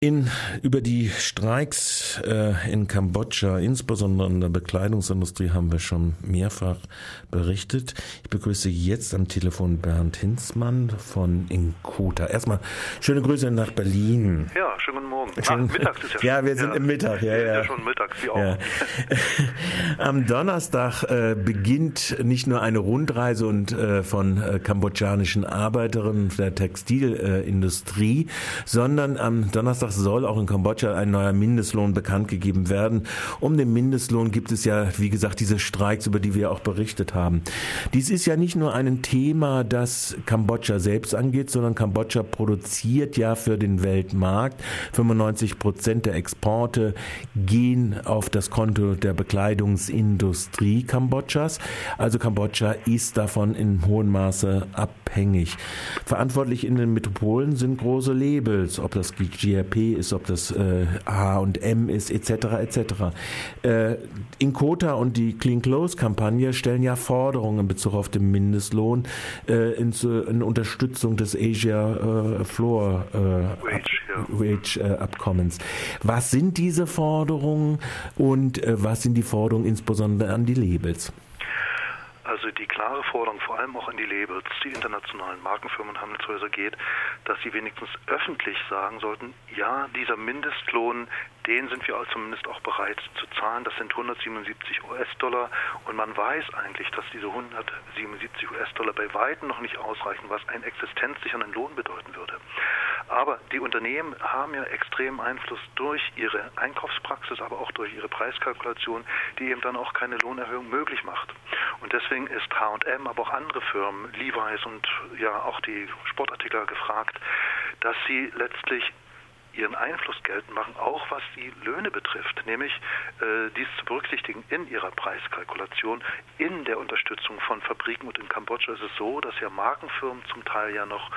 In, über die Streiks äh, in Kambodscha, insbesondere in der Bekleidungsindustrie, haben wir schon mehrfach berichtet. Ich begrüße jetzt am Telefon Bernd Hinzmann von Inkota. Erstmal schöne Grüße nach Berlin. Ja, schönen guten Morgen. Schön, Ach, Mittag ist ja, ja wir sind ja, im Mittag. Ja, ja. ja schon Mittag, Sie auch. Ja. Am Donnerstag äh, beginnt nicht nur eine Rundreise und äh, von äh, kambodschanischen Arbeiterinnen der Textilindustrie, sondern am Donnerstag Donnerstag soll auch in Kambodscha ein neuer Mindestlohn bekannt gegeben werden. Um den Mindestlohn gibt es ja, wie gesagt, diese Streiks, über die wir auch berichtet haben. Dies ist ja nicht nur ein Thema, das Kambodscha selbst angeht, sondern Kambodscha produziert ja für den Weltmarkt. 95 Prozent der Exporte gehen auf das Konto der Bekleidungsindustrie Kambodschas. Also Kambodscha ist davon in hohem Maße abhängig. Verantwortlich in den Metropolen sind große Labels, ob das GRP ist, ob das äh, H&M ist, etc. etc. Äh, Inkota und die Clean Clothes Kampagne stellen ja Forderungen in Bezug auf den Mindestlohn äh, in, in, Unterstützung des Asia äh, Floor äh, Wage, ja. Äh, Abkommens. Was sind diese Forderungen und was sind die Forderungen insbesondere an die Labels? Also die klare Forderung vor allem auch an die Labels, die internationalen Markenfirmen und Handelshäuser geht, dass sie wenigstens öffentlich sagen sollten, ja, dieser Mindestlohn, den sind wir zumindest auch bereit zu zahlen. Das sind 177 US-Dollar und man weiß eigentlich, dass diese 177 US-Dollar bei weitem noch nicht ausreichen, was einen existenzsichernden Lohn bedeuten würde. Aber die Unternehmen haben ja extremen Einfluss durch ihre Einkaufspraxis, aber auch durch ihre Preiskalkulation, die eben dann auch keine Lohnerhöhung möglich macht. Und deswegen ist H&M, aber auch andere Firmen, Levi's und ja auch die Sportartikler gefragt, dass sie letztlich ihren Einfluss geltend machen, auch was die Löhne betrifft, nämlich äh, dies zu berücksichtigen in ihrer Preiskalkulation, in der Unterstützung von Fabriken. Und in Kambodscha ist es so, dass ja Markenfirmen zum Teil ja noch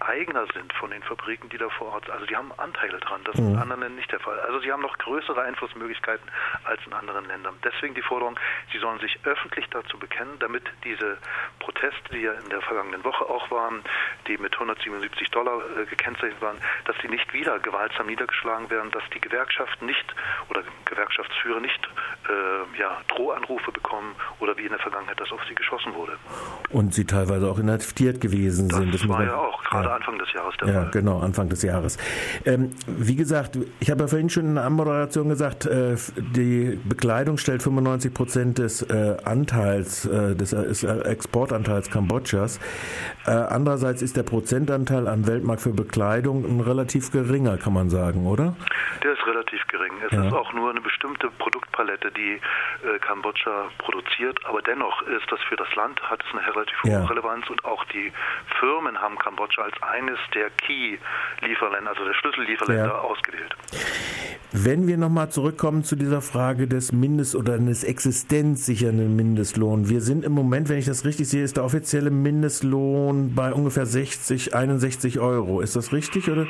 eigener sind von den Fabriken, die da vor Ort, also die haben Anteile dran. Das mhm. ist in anderen Ländern nicht der Fall. Also sie haben noch größere Einflussmöglichkeiten als in anderen Ländern. Deswegen die Forderung, sie sollen sich öffentlich dazu bekennen, damit diese Proteste, die ja in der vergangenen Woche auch waren, die mit 177 Dollar äh, gekennzeichnet waren, dass sie nicht wieder gewaltsam niedergeschlagen werden, dass die Gewerkschaften nicht oder Gewerkschaftsführer nicht äh, ja, Drohanrufe bekommen oder wie in der Vergangenheit, dass auf sie geschossen wurde. Und sie teilweise auch inhaftiert gewesen das sind. Das war ja auch gerade ja. Anfang des Jahres der ja, Fall. genau, Anfang des Jahres. Ähm, wie gesagt, ich habe ja vorhin schon in der Anmoderation gesagt, äh, die Bekleidung stellt 95 Prozent des äh, Anteils, äh, des äh, Exportanteils Kambodschas. Äh, andererseits ist der Prozentanteil am Weltmarkt für Bekleidung ein relativ geringer, kann man sagen, oder? Der ist relativ gering. Es ja. ist auch nur eine bestimmte Produktpalette, die äh, Kambodscha produziert, aber dennoch ist das für das Land hat es eine relativ hohe ja. Relevanz und auch die Firmen haben Kambodscha als eines der Key-Lieferländer, also der Schlüssellieferländer ja. ausgewählt. Wenn wir nochmal zurückkommen zu dieser Frage des Mindest- oder des existenzsichernden Mindestlohns. Wir sind im Moment, wenn ich das richtig sehe, ist der offizielle Mindestlohn bei ungefähr 60, 61 Euro. Ist das richtig oder?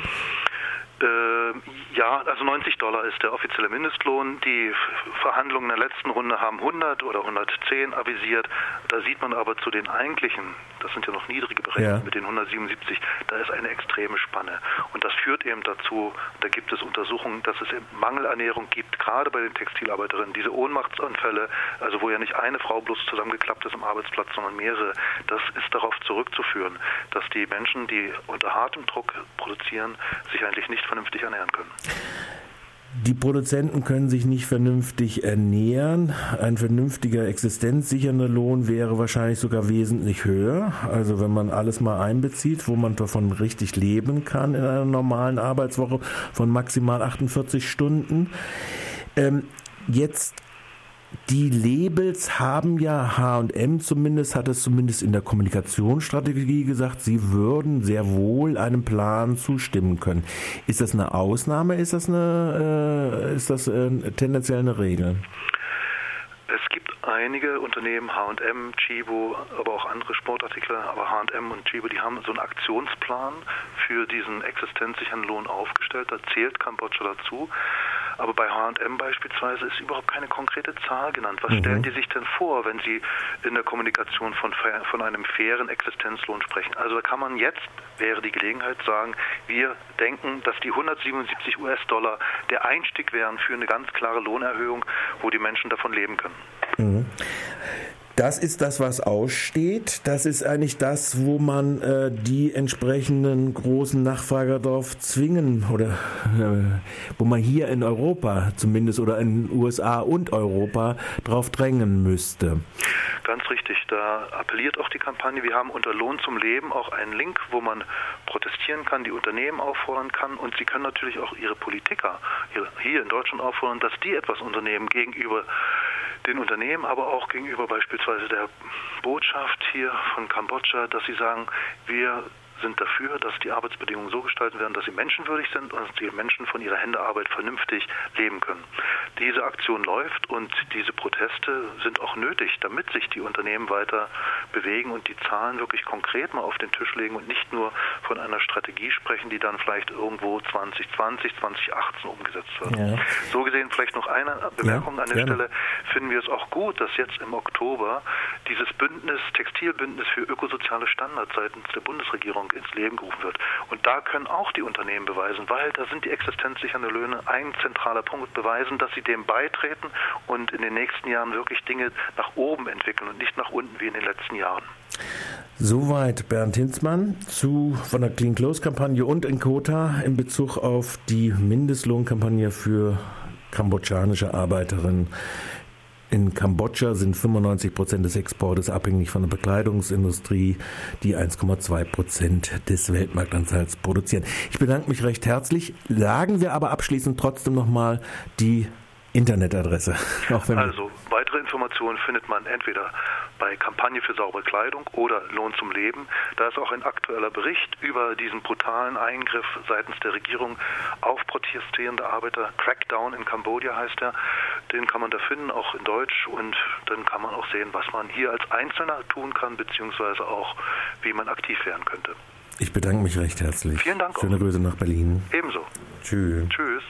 Ja, also 90 Dollar ist der offizielle Mindestlohn. Die Verhandlungen in der letzten Runde haben 100 oder 110 avisiert. Da sieht man aber zu den eigentlichen, das sind ja noch niedrige Berechnungen ja. mit den 177, da ist eine extreme Spanne. Und das führt eben dazu, da gibt es Untersuchungen, dass es Mangelernährung gibt, gerade bei den Textilarbeiterinnen. Diese Ohnmachtsanfälle, also wo ja nicht eine Frau bloß zusammengeklappt ist am Arbeitsplatz, sondern mehrere, das ist darauf zurückzuführen, dass die Menschen, die unter hartem Druck produzieren, sich eigentlich nicht vernünftig ernähren können. Die Produzenten können sich nicht vernünftig ernähren. Ein vernünftiger existenzsichernder Lohn wäre wahrscheinlich sogar wesentlich höher. Also wenn man alles mal einbezieht, wo man davon richtig leben kann in einer normalen Arbeitswoche von maximal 48 Stunden. Ähm, jetzt die Labels haben ja H&M zumindest, hat es zumindest in der Kommunikationsstrategie gesagt, sie würden sehr wohl einem Plan zustimmen können. Ist das eine Ausnahme? Ist das eine, äh, ist das äh, tendenziell eine Regel? Es gibt einige Unternehmen, H&M, Chibo, aber auch andere Sportartikler, aber H&M und Chibo, die haben so einen Aktionsplan für diesen existenzsichernden Lohn aufgestellt. Da zählt Kambodscha dazu. Aber bei H&M beispielsweise ist überhaupt keine konkrete Zahl genannt. Was mhm. stellen die sich denn vor, wenn sie in der Kommunikation von, von einem fairen Existenzlohn sprechen? Also da kann man jetzt, wäre die Gelegenheit, sagen, wir denken, dass die 177 US-Dollar der Einstieg wären für eine ganz klare Lohnerhöhung, wo die Menschen davon leben können. Mhm. Das ist das, was aussteht. Das ist eigentlich das, wo man äh, die entsprechenden großen Nachfrager darauf zwingen oder äh, wo man hier in Europa zumindest oder in USA und Europa darauf drängen müsste. Ganz richtig. Da appelliert auch die Kampagne. Wir haben unter Lohn zum Leben auch einen Link, wo man protestieren kann, die Unternehmen auffordern kann und sie können natürlich auch ihre Politiker hier in Deutschland auffordern, dass die etwas unternehmen gegenüber den Unternehmen, aber auch gegenüber beispielsweise der Botschaft hier von Kambodscha, dass sie sagen, wir sind dafür, dass die Arbeitsbedingungen so gestaltet werden, dass sie menschenwürdig sind und dass die Menschen von ihrer Händearbeit vernünftig leben können. Diese Aktion läuft und diese Proteste sind auch nötig, damit sich die Unternehmen weiter bewegen und die Zahlen wirklich konkret mal auf den Tisch legen und nicht nur von einer Strategie sprechen, die dann vielleicht irgendwo 2020, 2018 umgesetzt wird. Ja. So gesehen vielleicht noch eine Bemerkung ja, an der gerne. Stelle. Finden wir es auch gut, dass jetzt im Oktober dieses Bündnis, Textilbündnis für ökosoziale Standards seitens der Bundesregierung ins Leben gerufen wird. Und da können auch die Unternehmen beweisen, weil da sind die existenzsichernden Löhne ein zentraler Punkt, beweisen, dass sie dem beitreten und in den nächsten Jahren wirklich Dinge nach oben entwickeln und nicht nach unten wie in den letzten Jahren. Soweit Bernd Hinzmann zu von der Clean Close Kampagne und in Kota in Bezug auf die Mindestlohnkampagne für kambodschanische Arbeiterinnen. In Kambodscha sind 95 Prozent des Exportes abhängig von der Bekleidungsindustrie, die 1,2 Prozent des Weltmarktanteils produzieren. Ich bedanke mich recht herzlich. Sagen wir aber abschließend trotzdem nochmal die Internetadresse. also weitere Informationen findet man entweder bei Kampagne für saubere Kleidung oder Lohn zum Leben. Da ist auch ein aktueller Bericht über diesen brutalen Eingriff seitens der Regierung auf protestierende Arbeiter. Crackdown in Kambodscha heißt er. Den kann man da finden, auch in Deutsch. Und dann kann man auch sehen, was man hier als Einzelner tun kann, beziehungsweise auch, wie man aktiv werden könnte. Ich bedanke mich recht herzlich. Vielen Dank. Schöne auch. Grüße nach Berlin. Ebenso. Tschüss. Tschüss.